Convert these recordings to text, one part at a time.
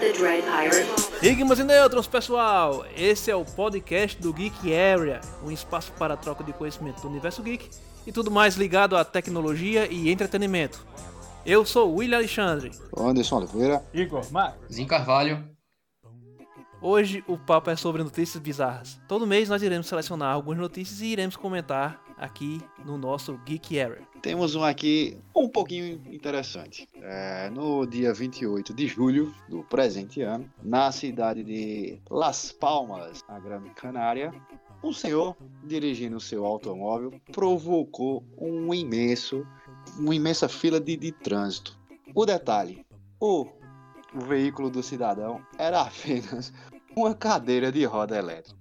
the Dread Pirate. Enigmas e Nêutrons, pessoal! Esse é o podcast do Geek Area, um espaço para a troca de conhecimento do universo geek e tudo mais ligado à tecnologia e entretenimento. Eu sou o William Alexandre. Anderson Oliveira. Igor Marcos. Zinho Carvalho. Hoje o papo é sobre notícias bizarras. Todo mês nós iremos selecionar algumas notícias e iremos comentar aqui no nosso Geek Area. Temos um aqui um pouquinho interessante. É, no dia 28 de julho do presente ano, na cidade de Las Palmas, na Grande Canária, um senhor dirigindo seu automóvel provocou um imenso, uma imensa fila de, de trânsito. O detalhe: o veículo do cidadão era apenas uma cadeira de roda elétrica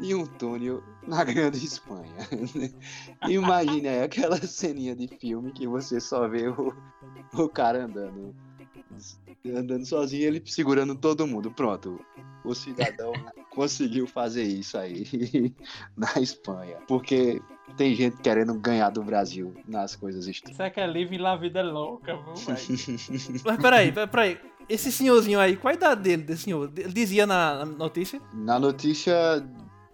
e um túnel na Grande Espanha. Imagine aí aquela ceninha de filme que você só vê o, o cara andando andando sozinho, ele segurando todo mundo. Pronto, o cidadão conseguiu fazer isso aí na Espanha. Porque tem gente querendo ganhar do Brasil nas coisas estranhas. Isso é que é livre lá, vida louca, viu? Mas peraí, peraí. Esse senhorzinho aí, qual a idade dele, desse senhor? Ele dizia na notícia? Na notícia,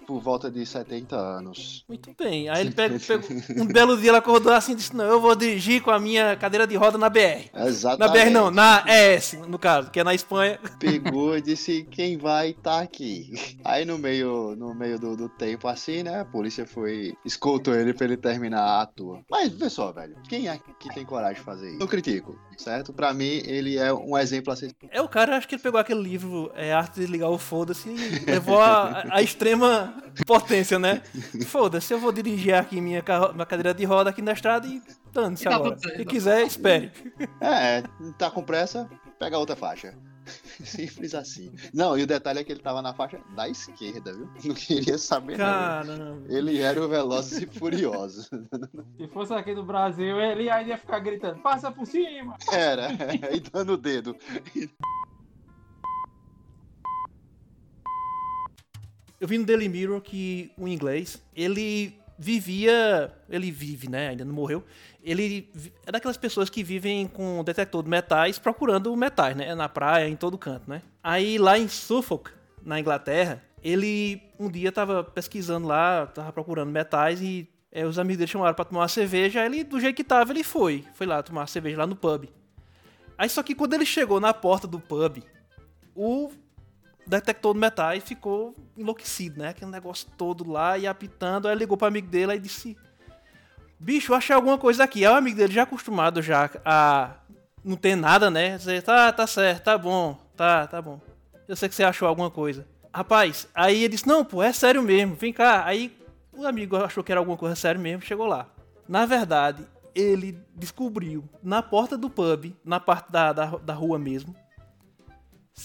por volta de 70 anos. Muito bem. Aí ele pega, pega um belo dia, ele acordou assim e disse: Não, eu vou dirigir com a minha cadeira de roda na BR. Exatamente. Na BR não, na ES, no caso, que é na Espanha. Pegou e disse: Quem vai tá aqui. Aí no meio, no meio do, do tempo, assim, né? A polícia foi. escoltou ele pra ele terminar a tour. Mas vê só, velho. Quem é que tem coragem de fazer isso? Eu critico, certo? Pra mim, ele é um exemplo a ser. É o cara, acho que ele pegou aquele livro, é, Arte de Ligar o Foda-se, e levou a, a extrema potência, né? Foda-se, eu vou dirigir aqui minha, minha cadeira de roda aqui na estrada e dane-se tá agora. Se quiser, espere. É, tá com pressa, pega outra faixa. Simples assim. Não, e o detalhe é que ele tava na faixa da esquerda, viu? Não queria saber nada. Caramba. Ele era o Velozes e Furiosos. Se fosse aqui no Brasil, ele ainda ia ficar gritando, passa por cima! Era, e dando o dedo. Eu vi no Daily Mirror que o inglês, ele vivia, ele vive, né, ainda não morreu, ele é daquelas pessoas que vivem com detector de metais procurando metais, né, na praia, em todo canto, né. Aí lá em Suffolk, na Inglaterra, ele um dia tava pesquisando lá, tava procurando metais e é, os amigos dele chamaram pra tomar uma cerveja, ele do jeito que tava, ele foi, foi lá tomar cerveja lá no pub. Aí só que quando ele chegou na porta do pub, o detector de metais ficou enlouquecido, né? Aquele negócio todo lá e apitando. Aí ligou pro amigo dele e disse: Bicho, achei alguma coisa aqui. Aí o amigo dele já acostumado já a não ter nada, né? Dizer, tá, tá certo, tá bom, tá, tá bom. Eu sei que você achou alguma coisa. Rapaz, aí ele disse: Não, pô, é sério mesmo, vem cá. Aí o amigo achou que era alguma coisa séria mesmo, chegou lá. Na verdade, ele descobriu na porta do pub, na parte da, da, da rua mesmo,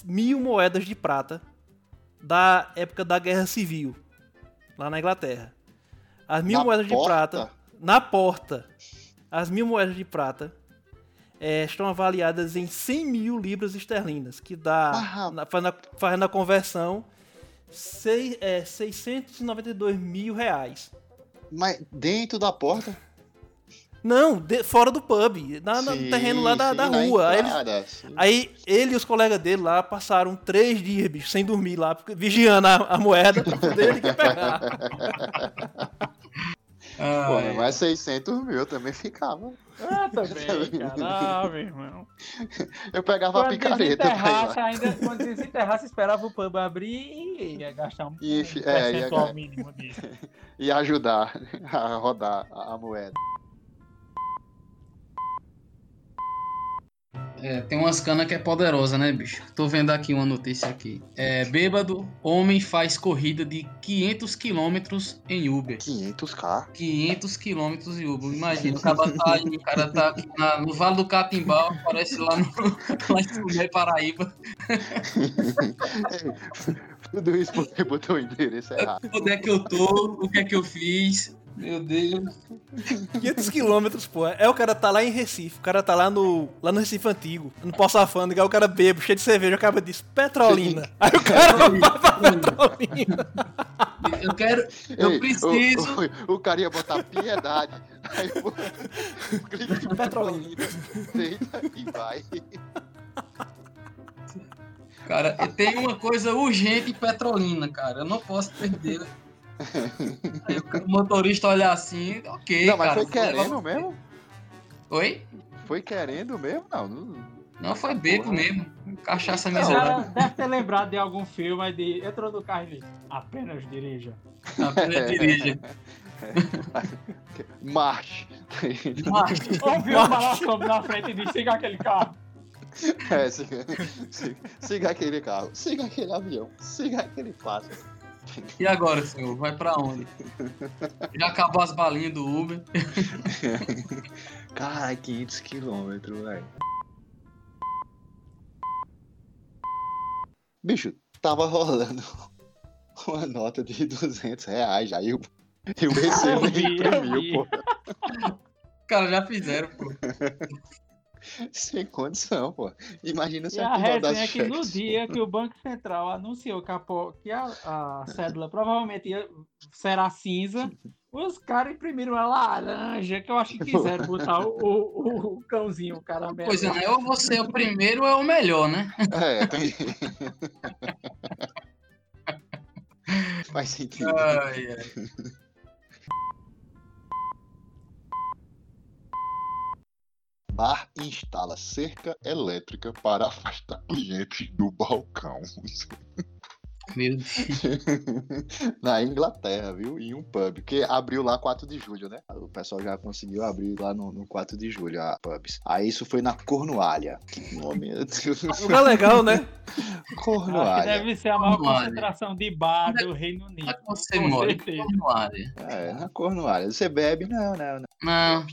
mil moedas de prata da época da Guerra Civil, lá na Inglaterra. As mil Na moedas de porta? prata, na porta, as mil moedas de prata eh, estão avaliadas em 100 mil libras esterlinas, que dá, Ah, na, fazendo, a, fazendo a conversão, sei, é, 692 mil reais. Mas dentro da porta? Não, de- fora do pub, na, no Sim, terreno lá da, sim, da rua. Aí sim. Aí ele e os colegas dele lá passaram três dias, bicho, sem dormir lá, vigiando a, a moeda pra poder pegar. Pô, Ah, mas 600 mil eu também ficava. Ah, também, cara, ah, meu irmão. Eu pegava a Quando picareta pra ir desenterrasse, ainda, quando desenterrasse, esperava o pub abrir e ia gastar um, E, um é, ia- percentual mínimo disso. e ajudar a rodar a a moeda. É, tem umas canas que é poderosa, né, bicho? Tô vendo aqui uma notícia aqui. É, bêbado, homem faz corrida de 500 quilômetros em Uber. 500k? 500 quilômetros em Uber. Imagina, o cara tá aí, o cara tá aqui na- no Vale do Catimbau, aparece lá, no, lá em Sumé, Paraíba. Tudo isso porque botou o endereço errado. Onde é que eu tô? O que é que eu fiz? Meu Deus. 500 quilômetros, pô. É o cara tá lá em Recife, o cara tá lá no, lá no Recife Antigo, no Poço Alfândega, aí o cara bebo, cheio de cerveja, acaba disso, Petrolina. Aí o cara vai pra Petrolina. Eu quero. Eu Ei, preciso. O, o, o cara ia botar piedade. Aí o clique de Petrolina. Deita e vai. Cara, tem uma coisa urgente em Petrolina, cara. Eu não posso perder. Aí o motorista olhar assim, ok, não, mas cara. foi querendo mesmo? Oi? Foi querendo mesmo? Não, não. Não, foi bebo Porra. mesmo. Cachaça miserável. cara deve ter lembrado de algum filme aí de. Entrou no carro e disse, apenas dirija. Apenas dirige. Marche. Mas, Ouviu o balançando na frente e disse, siga aquele carro. É, siga, siga, siga aquele carro, siga aquele avião, siga aquele pássaro. E agora, senhor? Vai pra onde? Já acabou as balinhas do Uber. Cara, 500 quilômetros, velho. Bicho, tava rolando uma nota de 200 reais já. E o, e o BC Eu nem vi, eu imprimiu, pô. Cara, já fizeram, pô. Sem condição, pô. Imagina se E a resenha é que no dia que o Banco Central anunciou que a, que a, a cédula provavelmente ia, será cinza, os caras imprimiram uma laranja, que eu acho que quiseram botar o, o, o cãozinho, o caramelo. Pois é? Ou você é o primeiro ou é o melhor, né? É, tem... Faz sentido. Ai, ai. Bar instala cerca elétrica para afastar clientes do balcão. Meu Deus. Na Inglaterra, viu? Em um pub, que abriu lá 4 de julho, né? O pessoal já conseguiu abrir lá no, no 4 de julho a pubs. Aí isso foi na Cornualha. Oh, meu Deus. Lugar legal, né? Cornualha. deve ser a maior Cornualha. concentração de bar do Reino Unido. É você com mora? área. É, na Cornualha. Você bebe? Não, não, não. Não,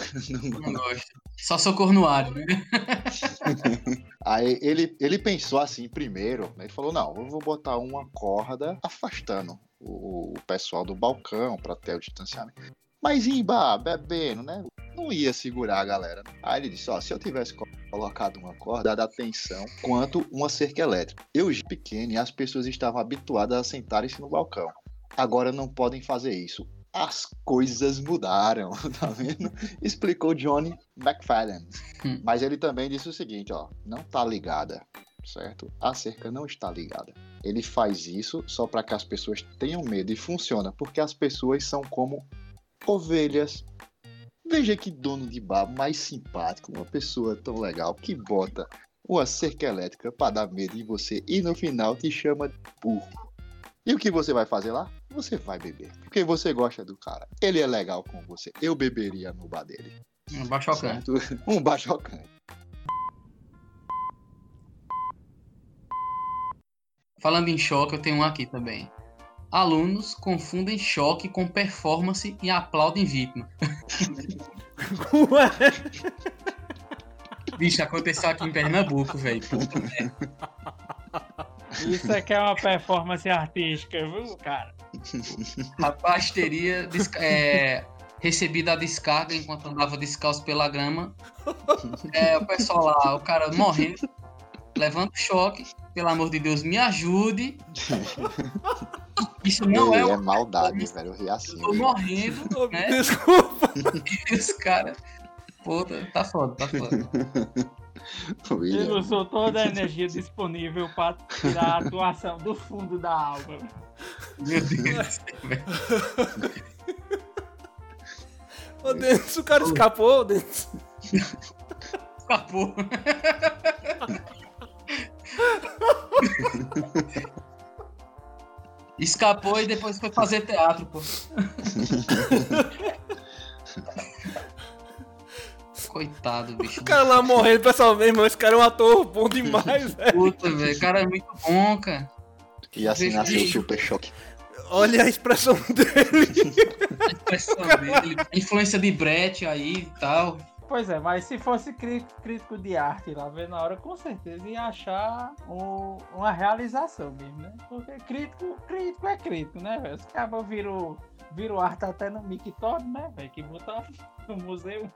Não não gosto. Só sou cornuário, né? Aí ele, ele pensou assim primeiro, né? ele falou, não, eu vou botar uma corda afastando o, o pessoal do balcão para ter o distanciamento. Mas em bar, bebendo, né? Não ia segurar a galera. Aí ele disse, ó, se eu tivesse co- colocado uma corda, dada atenção, quanto uma cerca elétrica. Eu já pequeno e as pessoas estavam habituadas a sentarem-se no balcão. Agora não podem fazer isso. As coisas mudaram, tá vendo? Explicou Johnny McFadden. Hum. Mas ele também disse o seguinte, ó, não tá ligada, certo? A cerca não está ligada. Ele faz isso só para que as pessoas tenham medo e funciona, porque as pessoas são como ovelhas. Veja que dono de bar mais simpático, uma pessoa tão legal que bota uma cerca elétrica para dar medo em você e no final te chama de burro. E o que você vai fazer lá? Você vai beber, porque você gosta do cara. Ele é legal com você. Eu beberia no bar dele. Um baixo alcance. Certo? Um bar chocante. Falando em choque, eu tenho um aqui também. Alunos confundem choque com performance e aplaudem vítima. Ué, Bicho, aconteceu aqui em Pernambuco, velho. Isso aqui é uma performance artística, viu, cara? Rapaz, teria é, recebido a descarga enquanto andava descalço pela grama. É, o pessoal lá, o cara morrendo, levando choque. Pelo amor de Deus, me ajude. Isso não Ei, é é maldade, velho. Eu ri assim. Eu tô morrendo, ô, né? desculpa. E os caras. Pô, tá- tá foda, tá foda. William. Ele usou toda a energia disponível para tirar a atuação do fundo da alma. Meu Deus. Ô, Denis, o cara escapou, Denis. Escapou. Escapou e depois foi fazer teatro, pô. Coitado, bicho. O cara lá morrendo, pessoal, meu irmão, esse cara é um ator bom demais, velho. Puta, velho. O cara é muito bom, cara. E assim nasceu o. Super Choque. Olha a expressão dele. A expressão dele. Influência de Brett aí e tal. Pois é, mas se fosse crí- crítico de arte lá vendo na hora, com certeza ia achar um- uma realização mesmo, né? Porque crítico, crítico é crítico, né, velho? Os caras viram vira arte até no Mictório, né, velho? Que botou no museu.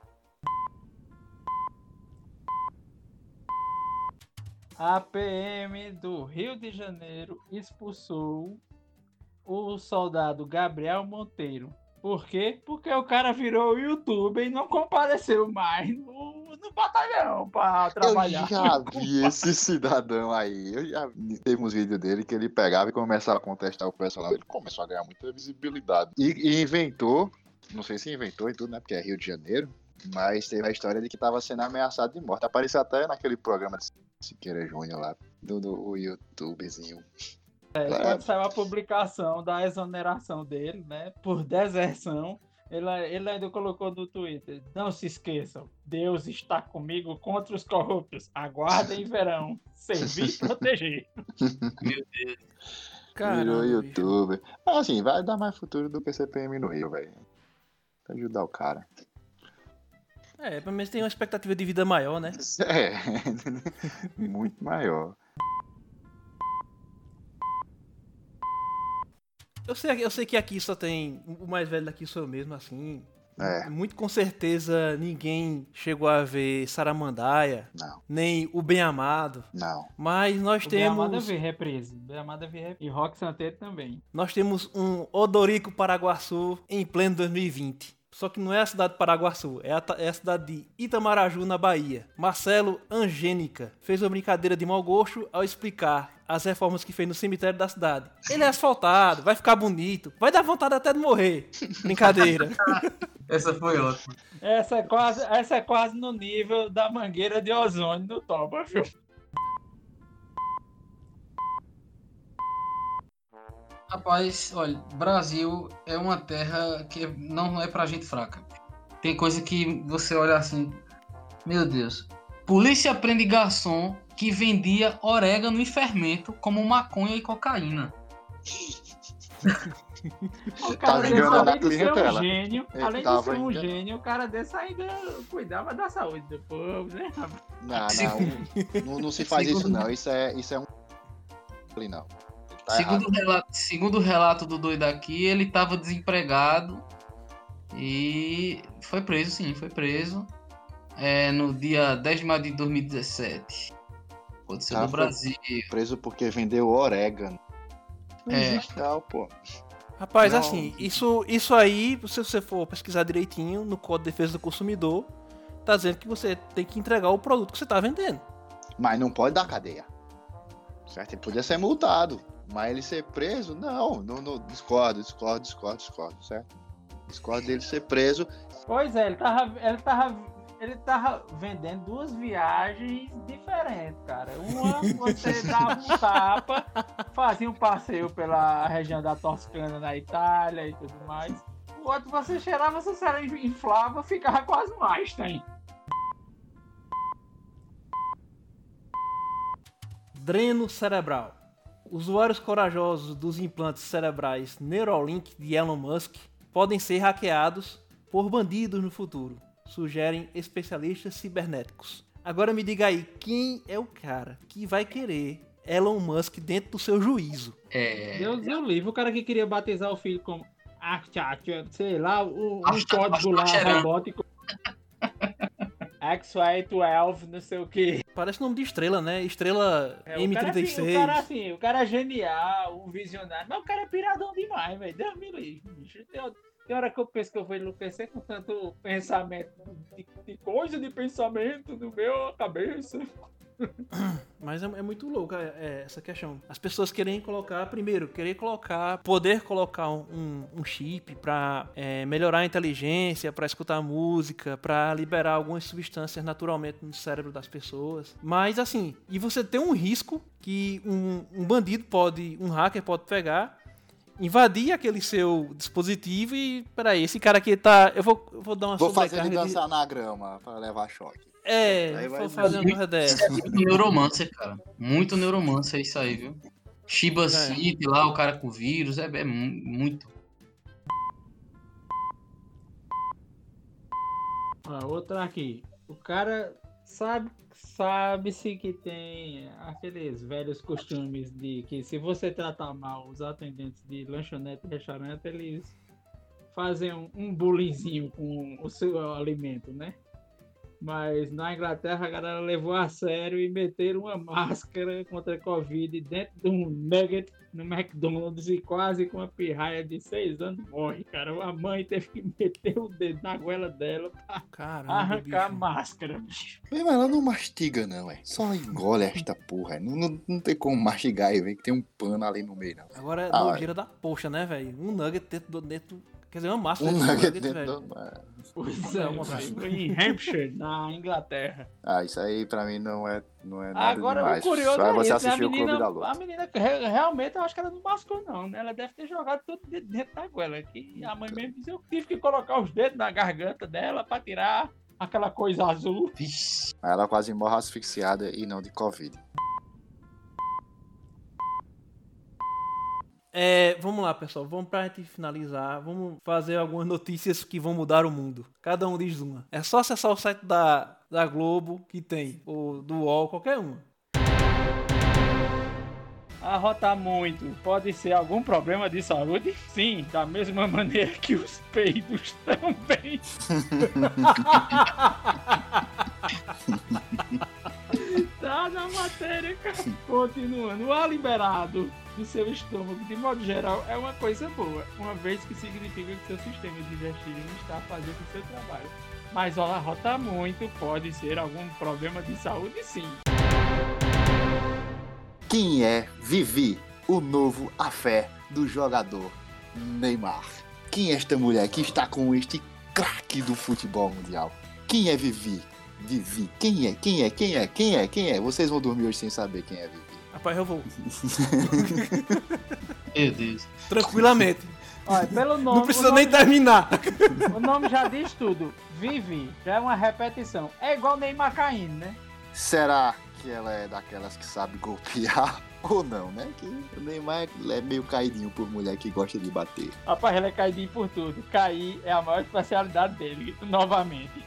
A PM do Rio de Janeiro expulsou o soldado Gabriel Monteiro. Por quê? Porque o cara virou youtuber e não compareceu mais no, no batalhão Eu trabalhar. já vi esse cidadão aí. Eu já vi. Teve uns vídeos dele que ele pegava e começava a contestar o pessoal. Ele começou a ganhar muita visibilidade. E, e inventou, não sei se inventou e tudo, né? Porque é Rio de Janeiro. Mas teve a história de que tava sendo ameaçado de morte. Apareceu até naquele programa de Siqueira Júnior lá, do, do YouTubezinho. É, quando saiu a publicação da exoneração dele, né? Por deserção, ele, ele ainda colocou no Twitter: Não se esqueçam, Deus está comigo contra os corruptos. Aguardem verão. Servir e proteger. Meu Deus. Caramba, Virou youtuber. Mas assim, vai dar mais futuro do que CPM no Rio, velho. Pra ajudar o cara. É, pelo menos tem uma expectativa de vida maior, né? É. Muito maior. Eu sei, eu sei que aqui só tem. O mais velho daqui sou eu mesmo, assim. É, Muito com certeza ninguém chegou a ver Saramandaia, não, nem o Bem Amado. não. Mas nós O Bem Amado temos. vi reprise. Bem Amado eu vi reprise. E Rock Santeiro também. Nós temos um Odorico Paraguaçu em pleno 2020. Só que não é a cidade de Paraguaçu, é a, é a cidade de Itamaraju, na Bahia. Marcelo Angênica fez uma brincadeira de mau gosto ao explicar as reformas que fez no cemitério da cidade. Ele é asfaltado, vai ficar bonito, vai dar vontade até de morrer. Brincadeira. Essa foi ótima. Essa é quase, essa é quase no nível da mangueira de ozônio do Toba, viu? Rapaz, olha, Brasil é uma terra que não é pra gente fraca. Tem coisa que você olha assim, meu Deus. Polícia prende garçom que vendia orégano e fermento como maconha e cocaína. O cara desse, enganando a além de ser um gênio, Ele além de ser um enganando. gênio, o cara desse ainda cuidava da saúde do povo, né? Não, não. Não, não se faz isso, não. Isso é, isso é um. Não. Tá segundo, relato, segundo o relato do doido aqui, ele estava desempregado e foi preso, sim, foi preso. É, no dia 10 de maio de 2017. Aconteceu Ah, no Brasil. Preso porque vendeu orégano. Não É. tal, pô. Rapaz, Não. assim, isso, isso aí, se você for pesquisar direitinho no Código de Defesa do Consumidor, tá dizendo que você tem que entregar o produto que você tá vendendo. Mas não pode dar cadeia. Certo? Ele podia ser multado. Mas ele ser preso, não. não, não discordo, discordo, discordo, discordo, certo? Discordo dele ser preso. Pois é, ele tava, ele tava, ele tava vendendo duas viagens diferentes, cara. Uma você dava um tapa, fazia um passeio pela região da Toscana na Itália e tudo mais. O outro você cheirava, você inflava, ficava quase um Einstein. Dreno cerebral. Usuários corajosos dos implantes cerebrais Neuralink de Elon Musk podem ser hackeados por bandidos no futuro, sugerem especialistas cibernéticos. Agora me diga aí, quem é o cara que vai querer Elon Musk dentro do seu juízo? É, Deus é o livro, o cara que queria batizar o filho como sei lá, um, um código lá Archacheran. robótico. XY12, não sei o que. Parece nome de estrela, né? Estrela É, o, cara, assim, M36. o cara assim, o cara é genial, um visionário, mas o cara é piradão demais, velho. Deus me livre, bicho. Tem, tem hora que eu penso que eu vou enlouquecer com tanto pensamento, de, de coisa de pensamento no meu cabeça. Mas é, é muito louco é, é, essa questão. As pessoas querem colocar, primeiro, querer colocar, poder colocar um, um- chip pra é, melhorar a inteligência, pra escutar música, pra liberar algumas substâncias naturalmente no cérebro das pessoas. Mas assim, e você tem um risco que um, um bandido pode, um hacker pode pegar. Invadir aquele seu dispositivo e. Peraí, esse cara aqui tá. Eu vou, eu vou dar uma Vou fazer ele sobrecarga de- dançar na grama pra levar choque. É, vou fazer uma coisa dessa. Muito neuromancer, cara. Muito neuromancer isso aí, viu? Shiba City lá, o cara com vírus, é, é mu- muito. Ó, outra aqui. O cara sabe, sabe-se que tem aqueles velhos costumes de que se você tratar mal os atendentes de lanchonete e restaurante, eles fazem um, um bullyingzinho com o seu alimento, né? Mas na Inglaterra a galera levou a sério e meteram uma máscara contra a Covid dentro de um nugget no McDonald's e quase com uma pirraia de seis anos morre, cara. A mãe teve que meter o dedo na goela dela pra Caramba, arrancar a bicho. máscara, bicho. Mas ela não mastiga, não, é. Só engole esta porra. Não, não, não tem como mastigar e ver que tem um pano ali no meio, não. Agora é Ah, nojeira da poxa, né, velho? Um nugget dentro do. Dentro, quer dizer, uma massa Um nugget dentro velho. do... Pois é. Foi em Hampshire, na Inglaterra. Ah, isso aí pra mim não é, não é nada Agora, demais. o curioso Só é você isso, né? a assistir o Clube menina, da a Luta. menina re- realmente, eu acho que ela não mascou, não, né? Ela deve ter jogado tudo de- dentro da goela. Que a mãe mesmo disse, eu tive que colocar os dedos na garganta dela pra tirar aquela coisa azul. Ela quase morre asfixiada e não de Covid. É, vamos lá, pessoal. Vamos pra gente finalizar. Vamos fazer algumas notícias que vão mudar o mundo. Cada um diz uma. É só acessar o site da, da Globo que tem, ou do UOL, qualquer uma. Arrotar muito pode ser algum problema de saúde? Sim, da mesma maneira que os peidos também. Continuando, o ar liberado do seu estômago, de modo geral, é uma coisa boa, uma vez que significa que seu sistema digestivo está fazendo o seu trabalho. Mas o arrotar muito pode ser algum problema de saúde, sim. Quem é Vivi, o novo afé do jogador Neymar? Quem é esta mulher que está com este craque do futebol mundial? Quem é Vivi? Vivi, quem é? Quem é? Quem é? Quem é? Quem é? Vocês vão dormir hoje sem saber quem é Vivi. Rapaz, eu vou. Meu Deus. Tranquilamente. Olha, pelo nome, Não precisa nem terminar. O nome já diz tudo. Vivi, já é uma repetição. É igual Neymar caindo, né? Será que ela é daquelas que sabe golpear ou não, né? Que o Neymar é meio caidinho por mulher que gosta de bater. Rapaz, ele é caidinho por tudo. Cair é a maior especialidade dele, novamente.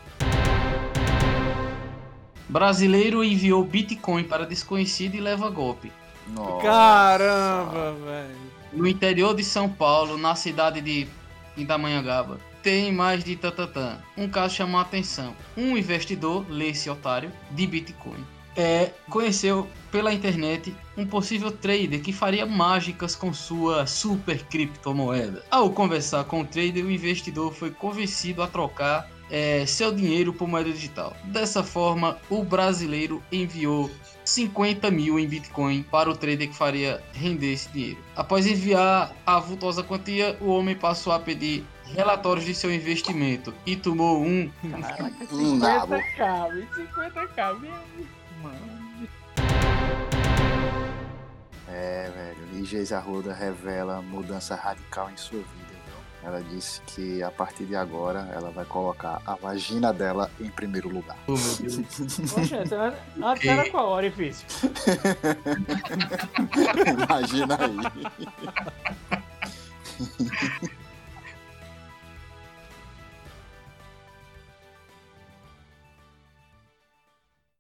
Brasileiro enviou Bitcoin para desconhecido e leva golpe. Nossa. Caramba, velho. No interior de São Paulo, na cidade de Pindamonhangaba, tem mais de tatatã. Um caso chamou a atenção. Um investidor, lê esse otário, de Bitcoin, é, conheceu pela internet um possível trader que faria mágicas com sua super criptomoeda. Ao conversar com o trader, o investidor foi convencido a trocar é, seu dinheiro por moeda digital. Dessa forma, o brasileiro enviou 50 mil em Bitcoin para o trader que faria render esse dinheiro. Após enviar a vultosa quantia, o homem passou a pedir relatórios de seu investimento e tomou um Caraca, Um nabo. 50k, 50k, meu mano. É, velho. Geise Arruda revela mudança radical em sua vida? Ela disse que a partir de agora ela vai colocar a vagina dela em primeiro lugar. Oh, meu Deus. Poxa, antes era qual orifício? Imagina aí.